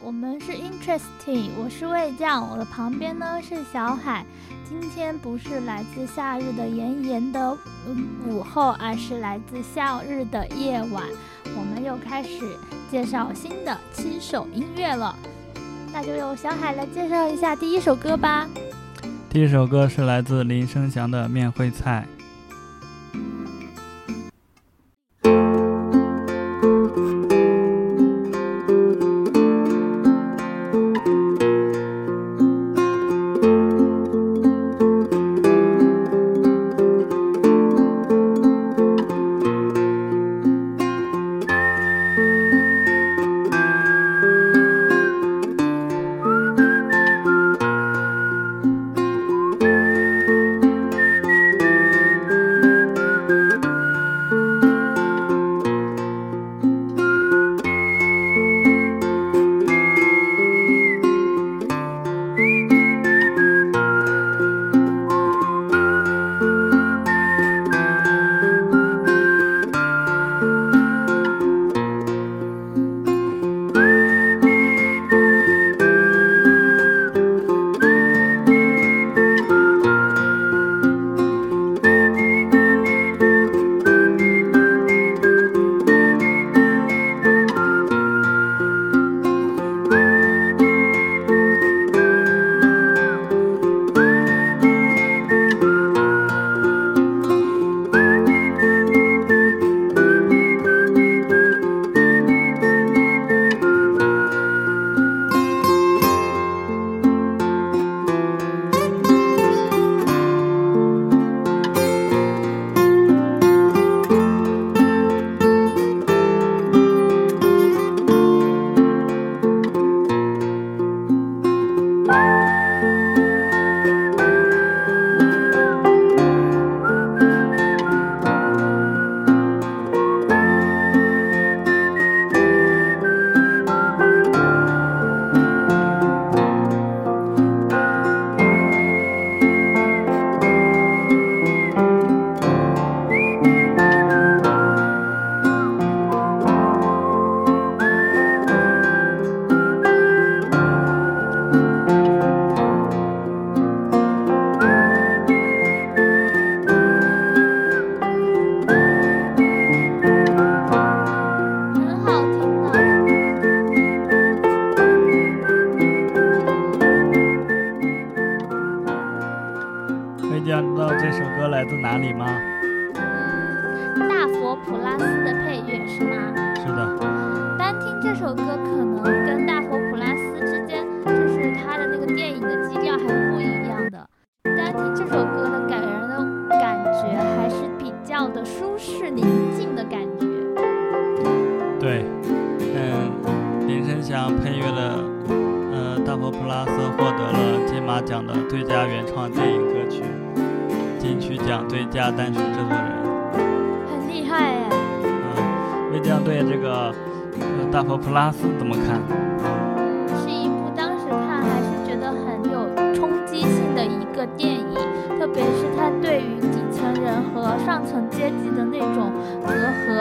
我们是 Interesting，我是魏酱，我的旁边呢是小海。今天不是来自夏日的炎炎的午后，而是来自夏日的夜晚。我们又开始介绍新的七首音乐了，那就由小海来介绍一下第一首歌吧。第一首歌是来自林生祥的《面会菜》。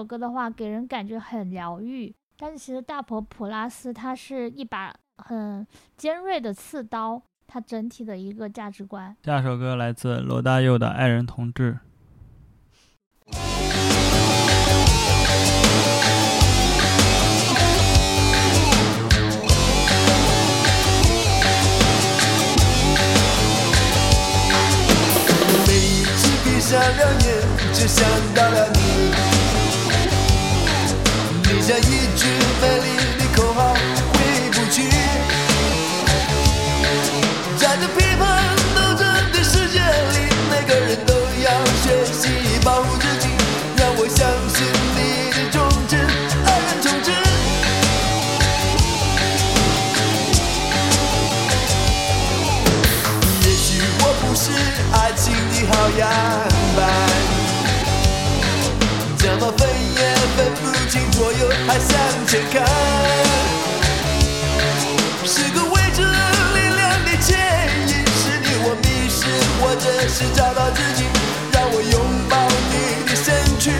首歌的话，给人感觉很疗愈，但是其实大婆普拉斯它是一把很尖锐的刺刀，它整体的一个价值观。下首歌来自罗大佑的《爱人同志》。每一次闭上两眼，就想到了你。你像一句美丽的口号，回不去。在这批判斗争的世界里，每个人都要学习保护自己。让我相信你的忠贞，爱人忠贞。也许我不是爱情的好样板，怎么分也分不清左右，还向前看。是个未知力量的牵引，是你我迷失，或者是找到自己。让我拥抱你的身躯，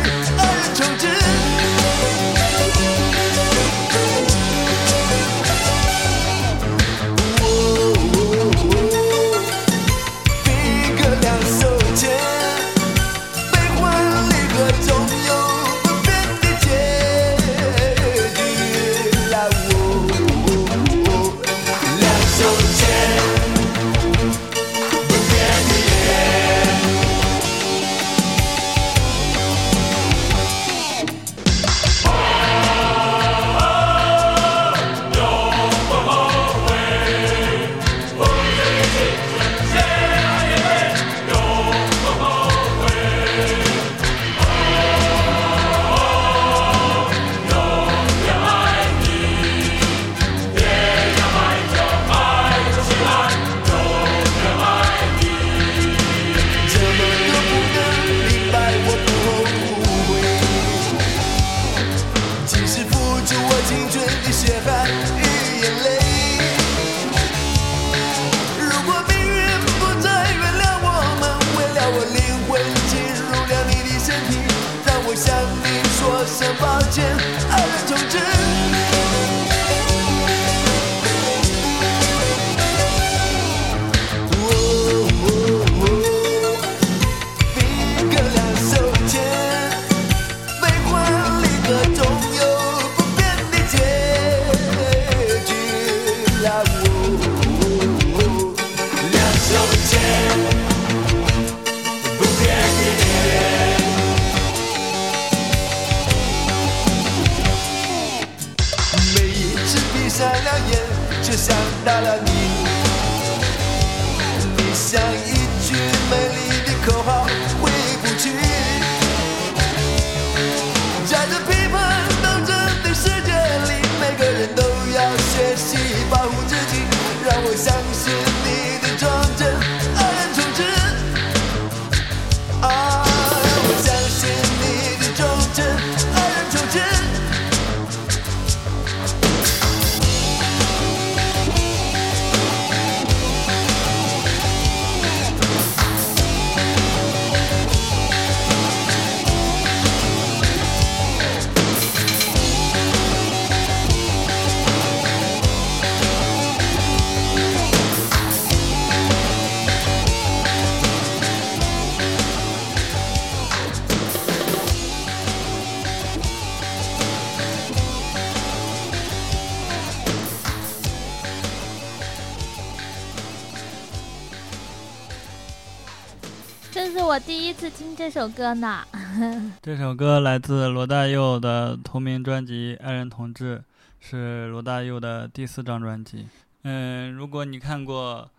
第一次听这首歌呢。这首歌来自罗大佑的同名专辑《爱人同志》，是罗大佑的第四张专辑。嗯，如果你看过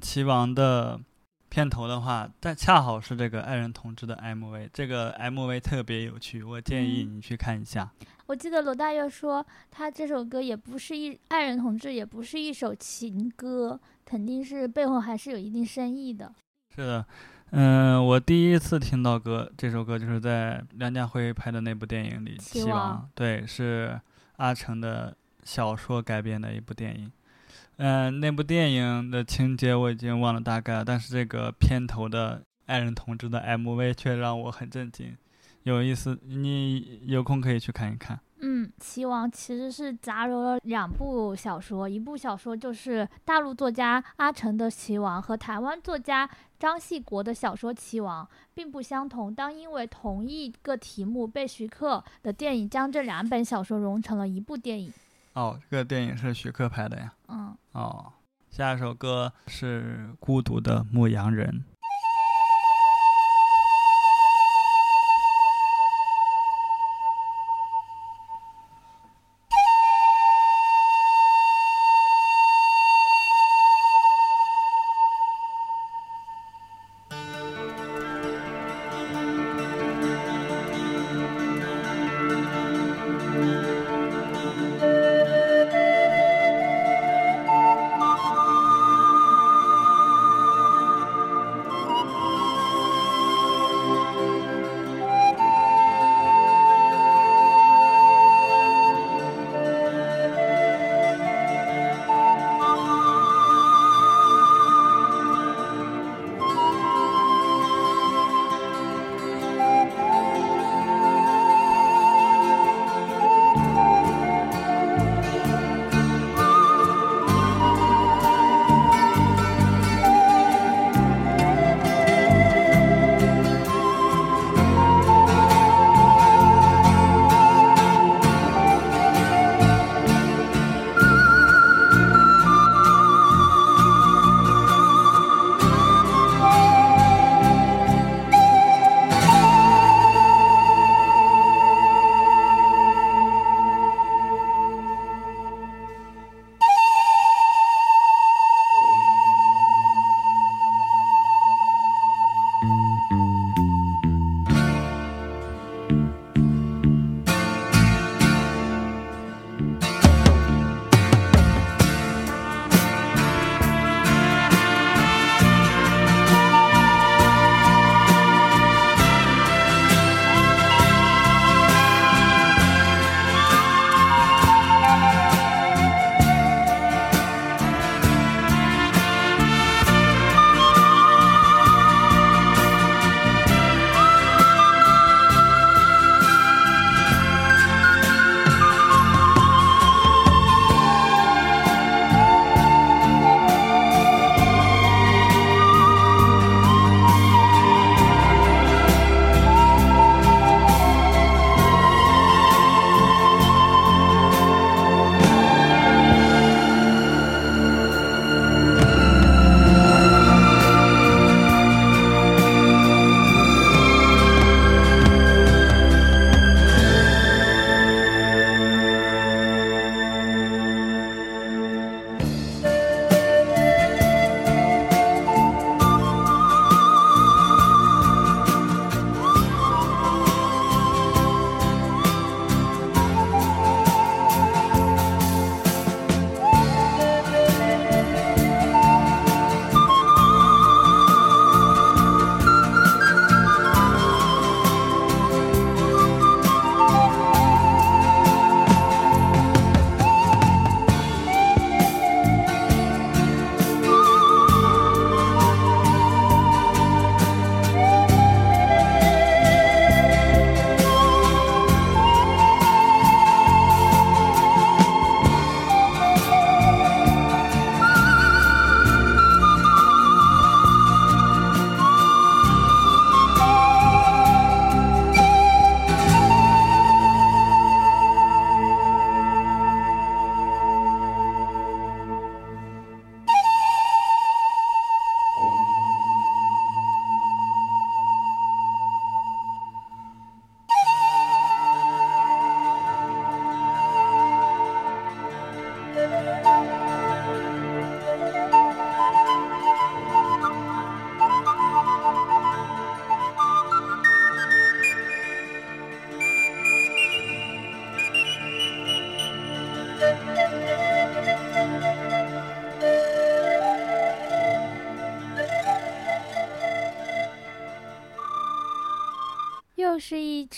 《棋王》的片头的话，但恰好是这个《爱人同志》的 MV，这个 MV 特别有趣，我建议你去看一下。我记得罗大佑说，他这首歌也不是一爱人同志，也不是一首情歌，肯定是背后还是有一定深意的。是的，嗯，我第一次听到歌，这首歌就是在梁家辉拍的那部电影里，《棋棋王王》对，是阿成的小说改编的一部电影。嗯、那部电影的情节我已经忘了大概了，但是这个片头的爱人同志的 MV 却让我很震惊，有意思，你有空可以去看一看。嗯，棋王其实是杂糅了两部小说，一部小说就是大陆作家阿城的《棋王》和台湾作家张系国的小说《棋王》并不相同，当因为同一个题目被徐克的电影将这两本小说融成了一部电影。哦，这个电影是徐克拍的呀。嗯，哦，下一首歌是《孤独的牧羊人》。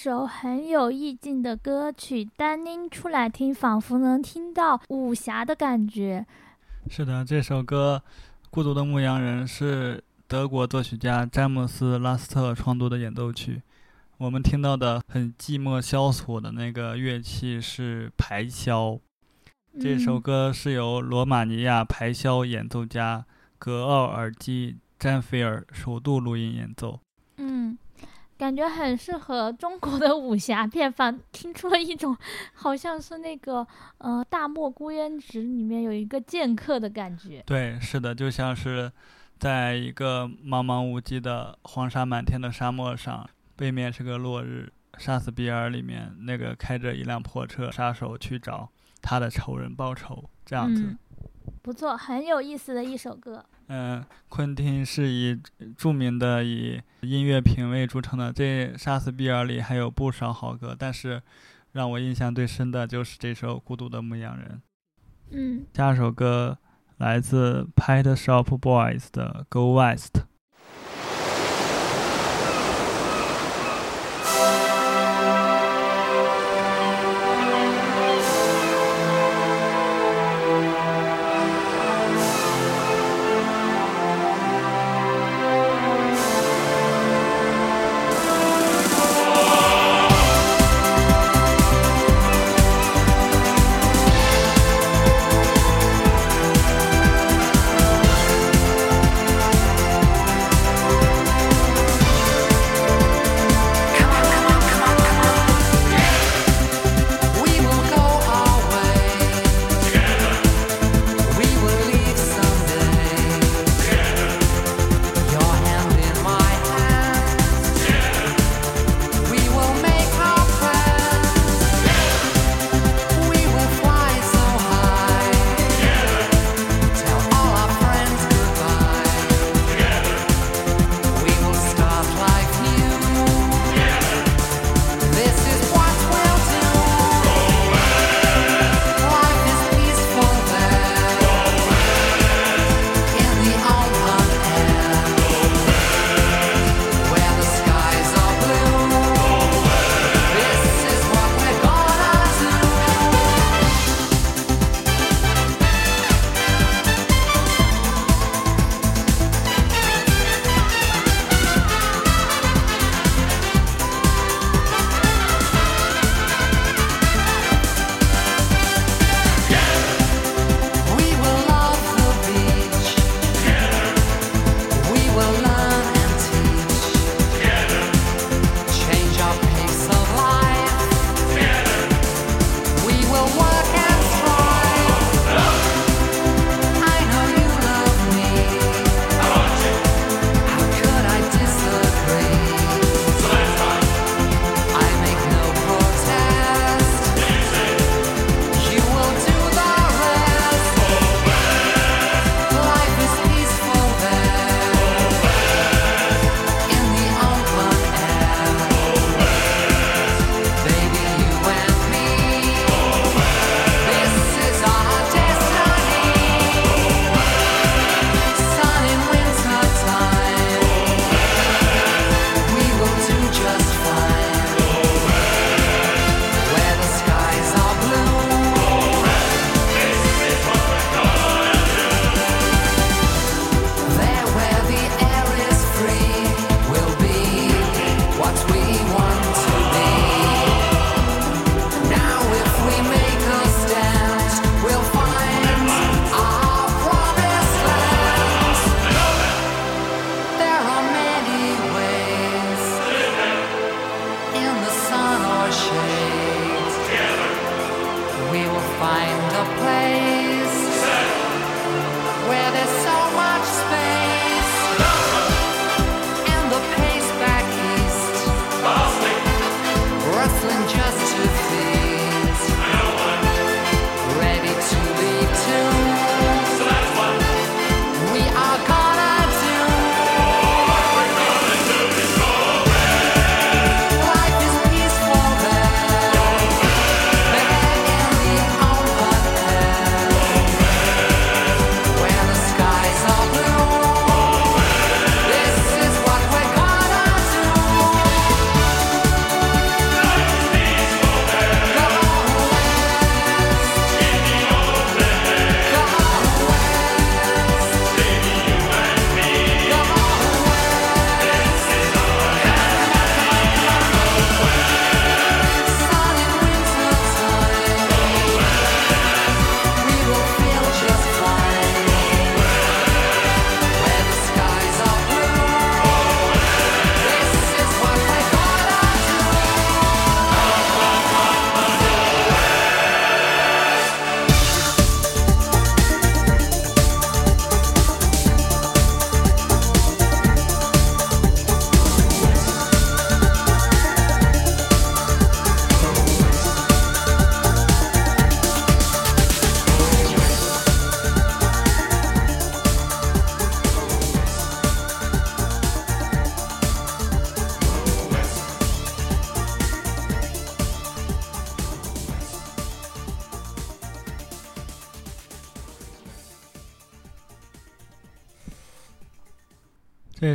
首很有意境的歌曲，单拎出来听，仿佛能听到武侠的感觉。是的，这首歌《孤独的牧羊人》是德国作曲家詹姆斯·拉斯特创作的演奏曲，我们听到的很寂寞萧索的那个乐器是排箫。这首嗯歌是由罗马尼亚排箫演奏家格奥尔基·詹菲尔首度录音演奏。嗯，感觉很适合中国的武侠片，反听出了一种好像是那个呃《大漠孤烟直》里面有一个剑客的感觉。对，是的，就像是在一个茫茫无际的黄沙满天的沙漠上，背面是个落日。杀死比尔里面那个开着一辆破车杀手去找他的仇人报仇，这样子。嗯，不错，很有意思的一首歌。嗯，昆汀是以著名的以音乐品味著称的，这《杀死比尔》里还有不少好歌，但是让我印象最深的就是这首《孤独的牧羊人》。嗯，下首歌来自 Pet Shop Boys 的《Go West》。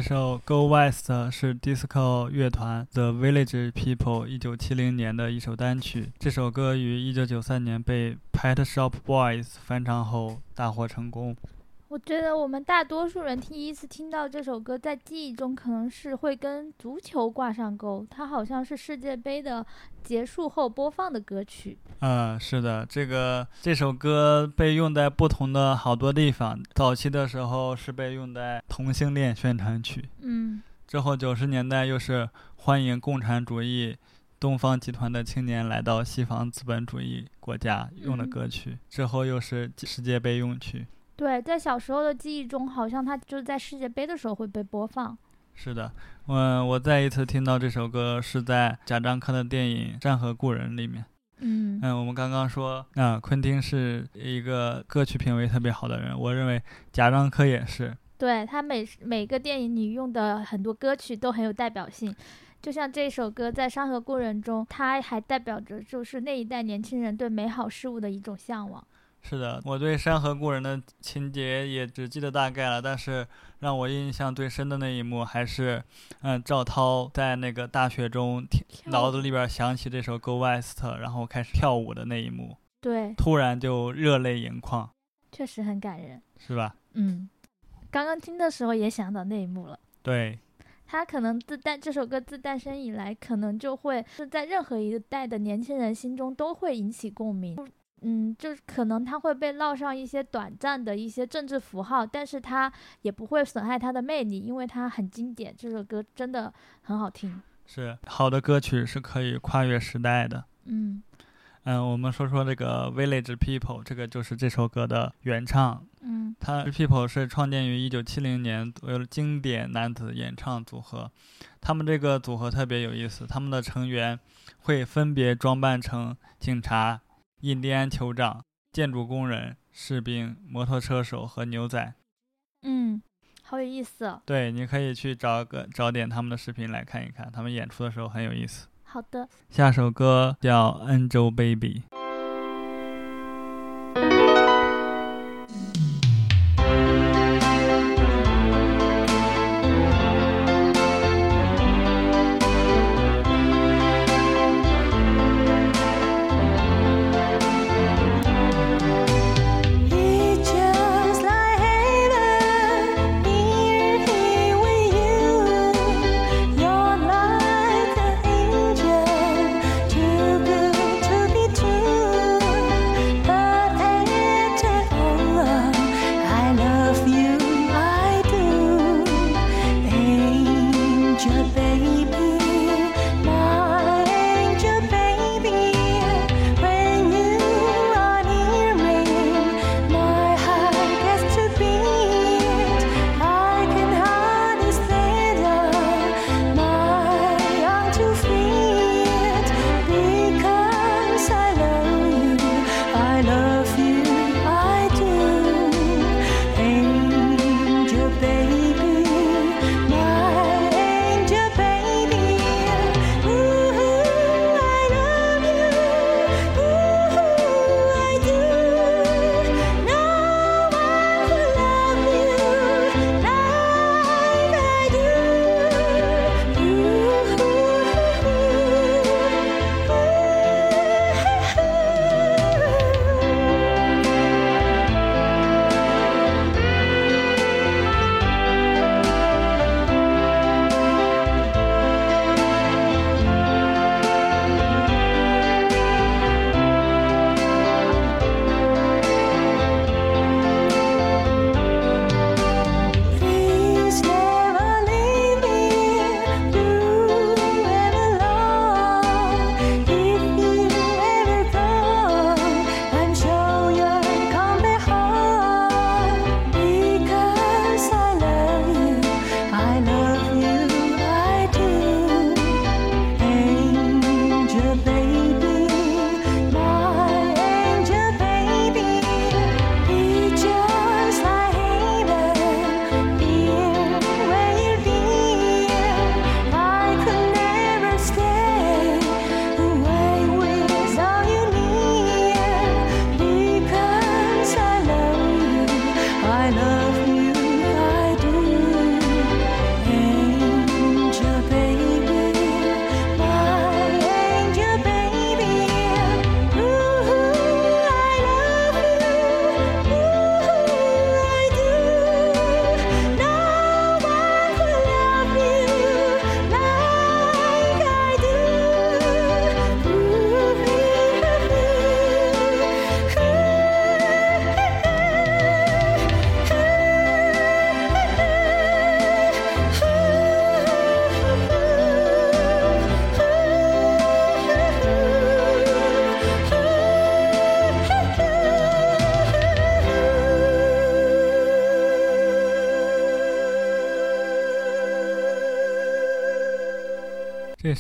这首《Go West》是 disco 乐团 The Village People 1970年的一首单曲。这首歌于1993年被 Pet Shop Boys 翻唱后大获成功。我觉得我们大多数人第一次听到这首歌，在记忆中可能是会跟足球挂上钩，它好像是世界杯的结束后播放的歌曲。嗯，是的，这个这首歌被用在不同的好多地方。早期的时候是被用在同性恋宣传曲，嗯之后九十年代又是欢迎共产主义东方集团的青年来到西方资本主义国家用的歌曲，之后又是世界杯用曲。对，在小时候的记忆中，好像它就是在世界杯的时候会被播放。是的，嗯，我再一次听到这首歌是在贾樟柯的电影《山河故人》里面。嗯嗯，我们刚刚说，啊、昆汀是一个歌曲品味特别好的人，我认为贾樟柯也是。对他每每个电影里用的很多歌曲都很有代表性，就像这首歌在《山河故人》中，它还代表着就是那一代年轻人对美好事物的一种向往。是的，我对《山河故人》的情节也只记得大概了，但是让我印象最深的那一幕还是，嗯，赵涛在那个大雪中脑子里边响起这首《Go West》，然后开始跳舞的那一幕，对，突然就热泪盈眶，确实很感人。是吧？嗯，刚刚听的时候也想到那一幕了。对，他可能自诞这首歌自诞生以来，可能就会是在任何一代的年轻人心中都会引起共鸣。嗯，就是可能它会被烙上一些短暂的一些政治符号，但是它也不会损害它的魅力，因为它很经典。这首歌真的很好听。是好的歌曲是可以跨越时代的。嗯嗯，我们说说这个 Village People，这个就是这首歌的原唱。嗯它 People 是创建于一九七零年，为了经典男子演唱组合。他们这个组合特别有意思，他们的成员会分别装扮成警察、印第安酋长、建筑工人、士兵、摩托车手和牛仔。嗯，好有意思、哦。对，你可以去找个找点他们的视频来看一看，他们演出的时候很有意思。好的，下首歌叫《Angel Baby》。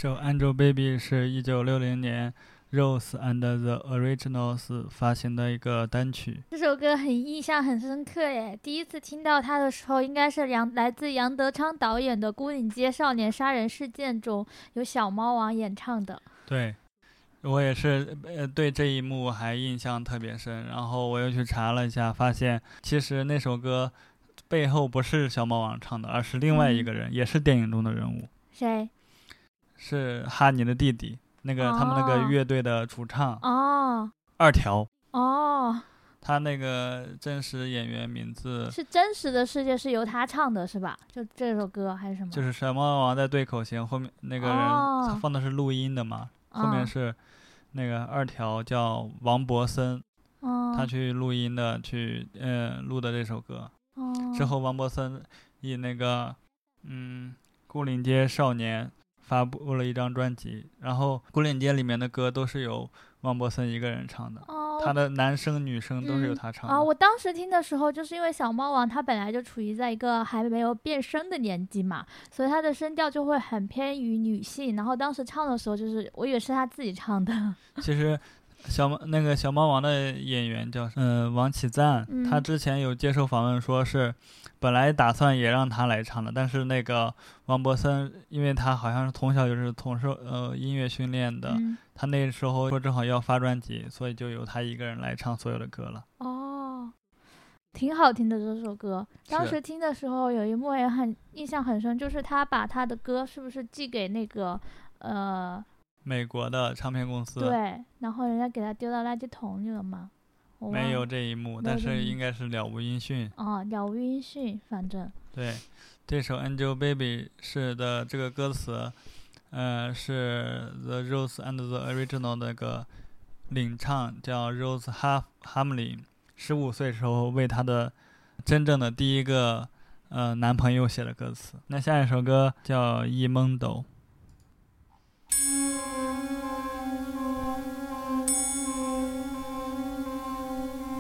首《Angel Baby》是一九六零年 Rose and the Originals 发行的一个单曲。这首歌很印象很深刻耶，第一次听到它的时候，应该是杨来自杨德昌导演的《孤岭街少年杀人事件》中有小猫王演唱的。对，我也是，呃，对这一幕还印象特别深。然后我又去查了一下，发现其实那首歌背后不是小猫王唱的，而是另外一个人，也是电影中的人物，谁？是哈尼的弟弟，那个他们那哦个乐队的主唱、哦。二条。哦，他那个真实演员名字。是真实的世界是由他唱的，是吧？就这首歌还是什么？就是什么王在对口型，后面那个人哦。他放的是录音的嘛，后面哦是那个二条叫王博森，哦，他去录音的，去呃录的这首歌。哦。之后王博森以那个嗯《牯岭街少年》发布了一张专辑，然后《古岭街》里面的歌都是由王博森一个人唱的，哦，他的男生女生都是由嗯他唱的。啊，我当时听的时候，就是因为小猫王他本来就处于在一个还没有变声的年纪嘛，所以他的声调就会很偏于女性。然后当时唱的时候，就是我以为是他自己唱的。其实小猫那个小猫王的演员叫嗯、呃王启赞，他嗯之前有接受访问说是本来打算也让他来唱的，但是那个王博森，因为他好像是从小就是从受呃音乐训练的，嗯，他那时候说正好要发专辑，所以就由他一个人来唱所有的歌了。哦，挺好听的这首歌。当时听的时候有一幕也很印象很深，就是他把他的歌是不是寄给那个呃美国的唱片公司对，然后人家给他丢到垃圾桶里了嘛？没有这一幕，但是应该是了无音讯。哦，了无音讯，反正对，这首《Angel Baby》是的这个歌词，呃，是 The Rose and the Original 那个领唱叫 Rose Half Hamlin，十五岁时候为她的真正的第一个呃男朋友写的歌词。那下一首歌叫《一蒙斗》。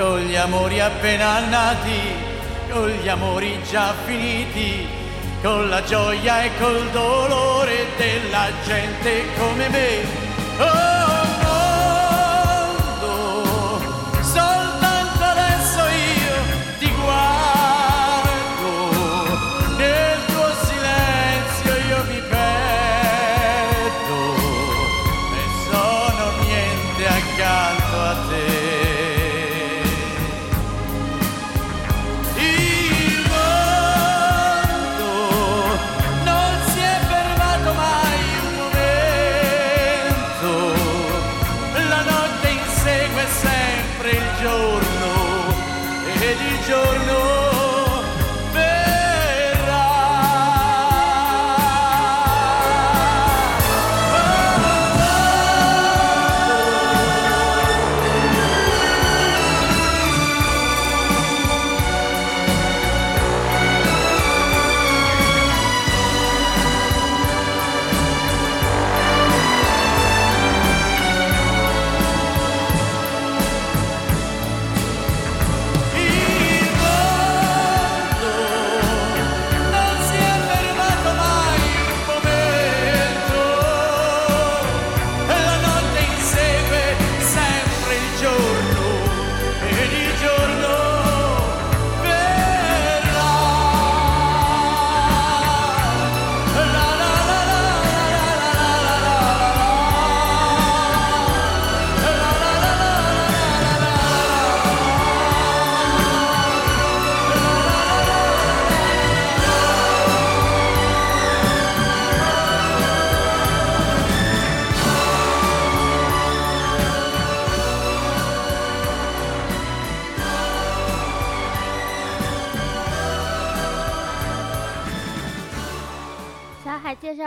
con gli amori appena nati, con gli amori già finiti, con la gioia e col dolore della gente come me. Oh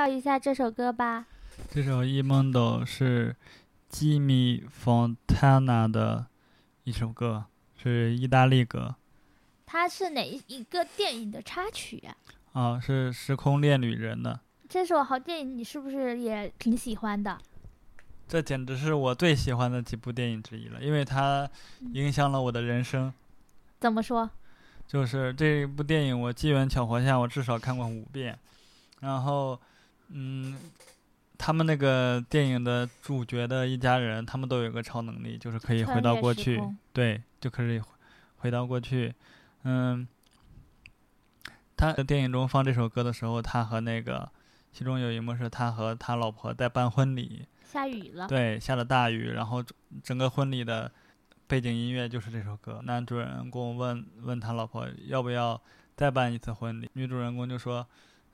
绍一下这首歌吧。这首《e o 是吉米· Fontana 的一首歌，是意大利歌它是哪一一个电影的插曲呀、啊，是《时空恋旅人》的。这首好电影你是不是也挺喜欢的？这简直是我最喜欢的几部电影之一了，因为它影响了我的人生。怎么说？就是这一部电影，我机缘巧合下，我至少看过五遍。然后，嗯，他们那个电影的主角的一家人，他们都有个超能力，就是可以回到过去，对，就可以回回到过去。嗯，他在电影中放这首歌的时候，他和那个其中有一幕是他和他老婆在办婚礼，下雨了。对，下了大雨，然后整整个婚礼的背景音乐就是这首歌。男主人公问问他老婆要不要再办一次婚礼，女主人公就说：“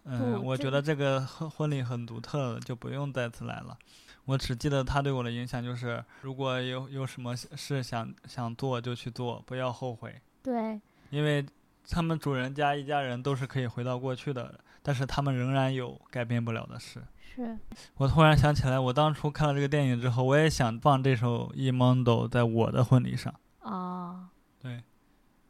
嗯，我觉得这个婚婚礼很独特，就不用再次来了。”我只记得他对我的影响就是，如果有有什么事想想做就去做，不要后悔，对，因为他们主人家一家人都是可以回到过去的，但是他们仍然有改变不了的事。是我突然想起来，我当初看了这个电影之后，我也想放这首《e m o n d o 在我的婚礼上。哦，对，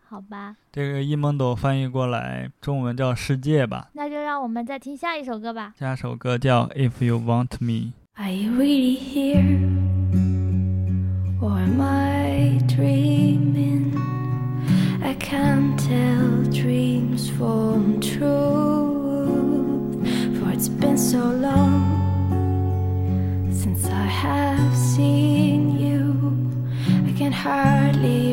好吧，这个 e m o n d o 翻译过来中文叫世界吧，那就让我们再听下一首歌吧。下首歌叫《If You Want Me》。 Are you really here? Or am I dreaming? I can't tell dreams from truth. For it's been so long since I have seen you. I can hardly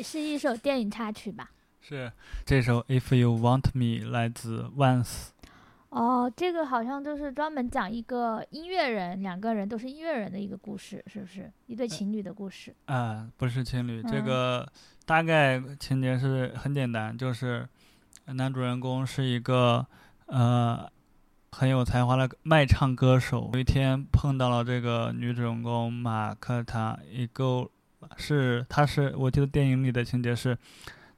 是一首电影插曲吧？是这首《If You Want Me》来自 Once。哦，这个好像就是专门讲一个音乐人，两个人都是音乐人的一个故事，是不是？一对情侣的故事。啊，不是情侣，这嗯个大概情节是很简单，就是男主人公是一个呃很有才华的卖唱歌手。有一天碰到了这个女主人公马克塔是他是我记得电影里的情节是，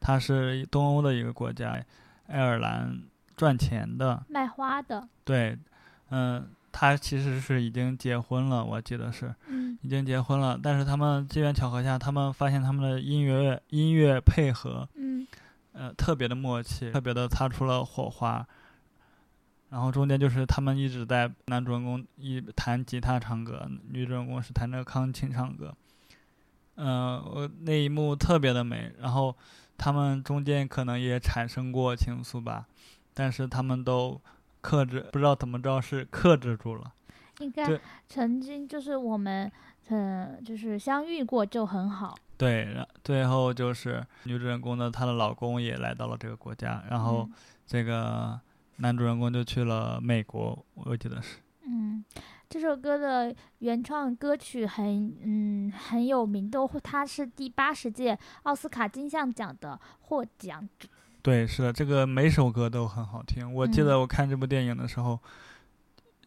他是东欧的一个国家，爱尔兰赚钱的，卖花的，对，嗯、他其实是已经结婚了，我记得是。嗯已经结婚了，但是他们机缘巧合下，他们发现他们的音乐音乐配合，嗯呃，特别的默契，特别的擦出了火花。然后中间就是他们一直在男主人公一弹吉他唱歌，女主人公是弹着钢琴唱歌。嗯、我那一幕特别的美。然后他们中间可能也产生过情愫吧，但是他们都克制，不知道怎么着是克制住了。应该曾经就是我们，嗯，就是相遇过就很好。对，然最后就是女主人公的她的老公也来到了这个国家，然后嗯这个男主人公就去了美国，我记得是。嗯，这首歌的原创歌曲很嗯很有名，都它是第八十届奥斯卡金像奖的获奖者。对，是的，这个每首歌都很好听。我记得嗯我看这部电影的时候，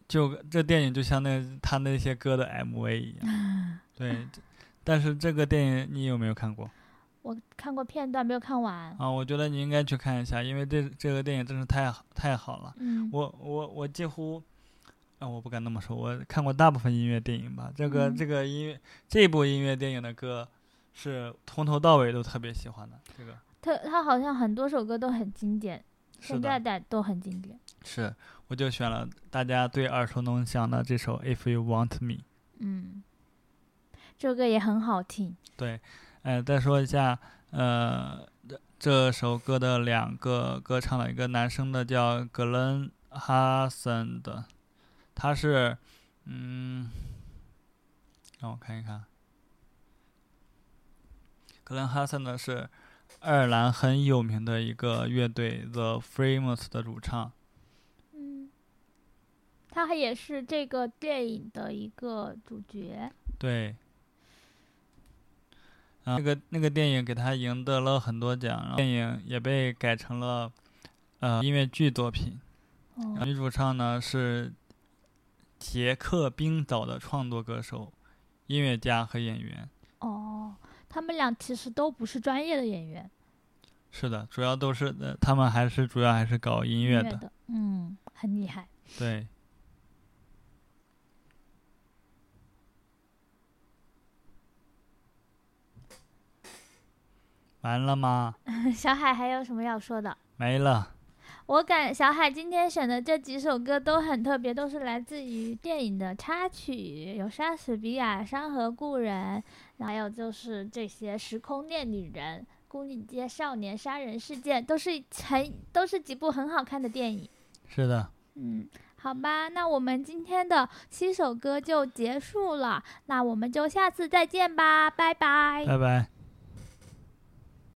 就这电影就相当于他那些歌的 MV 一样。对，但是这个电影你有没有看过我看过片段，没有看完。啊？我觉得你应该去看一下，因为这这个电影真是太好太好了。嗯，我我我几乎，啊，我不敢那么说，我看过大部分音乐电影吧。这个、嗯这个音乐这部音乐电影的歌，是从头到尾都特别喜欢的。这个他他好像很多首歌都很经典，是现在的，都很经典。是，我就选了大家最耳熟能详的这首《If You Want Me》。嗯，这首歌也很好听。对，呃，再说一下，呃，这这首歌的两个歌唱的，一个男生的叫格伦哈森的，他是，嗯，让我看一看，格兰哈森呢是爱尔兰很有名的一个乐队 The Frames 的主唱，嗯，他也是这个电影的一个主角。对。啊，那个那个电影给他赢得了很多奖，然后电影也被改成了呃音乐剧作品。哦，女主唱呢是捷克冰岛的创作歌手、音乐家和演员。哦，他们俩其实都不是专业的演员，是的，主要都是呃，他们还是主要还是搞音乐的。的。嗯，很厉害。对，完了吗？小海还有什么要说的？没了。我感小海今天选的这几首歌都很特别，都是来自于电影的插曲，有莎士比亚《山河故人》，还有就是这些《时空恋女人》《牯岭街少年杀人事件》，都是很都是几部很好看的电影。是的，嗯，好吧，那我们今天的七首歌就结束了，那我们就下次再见吧，拜拜。拜拜。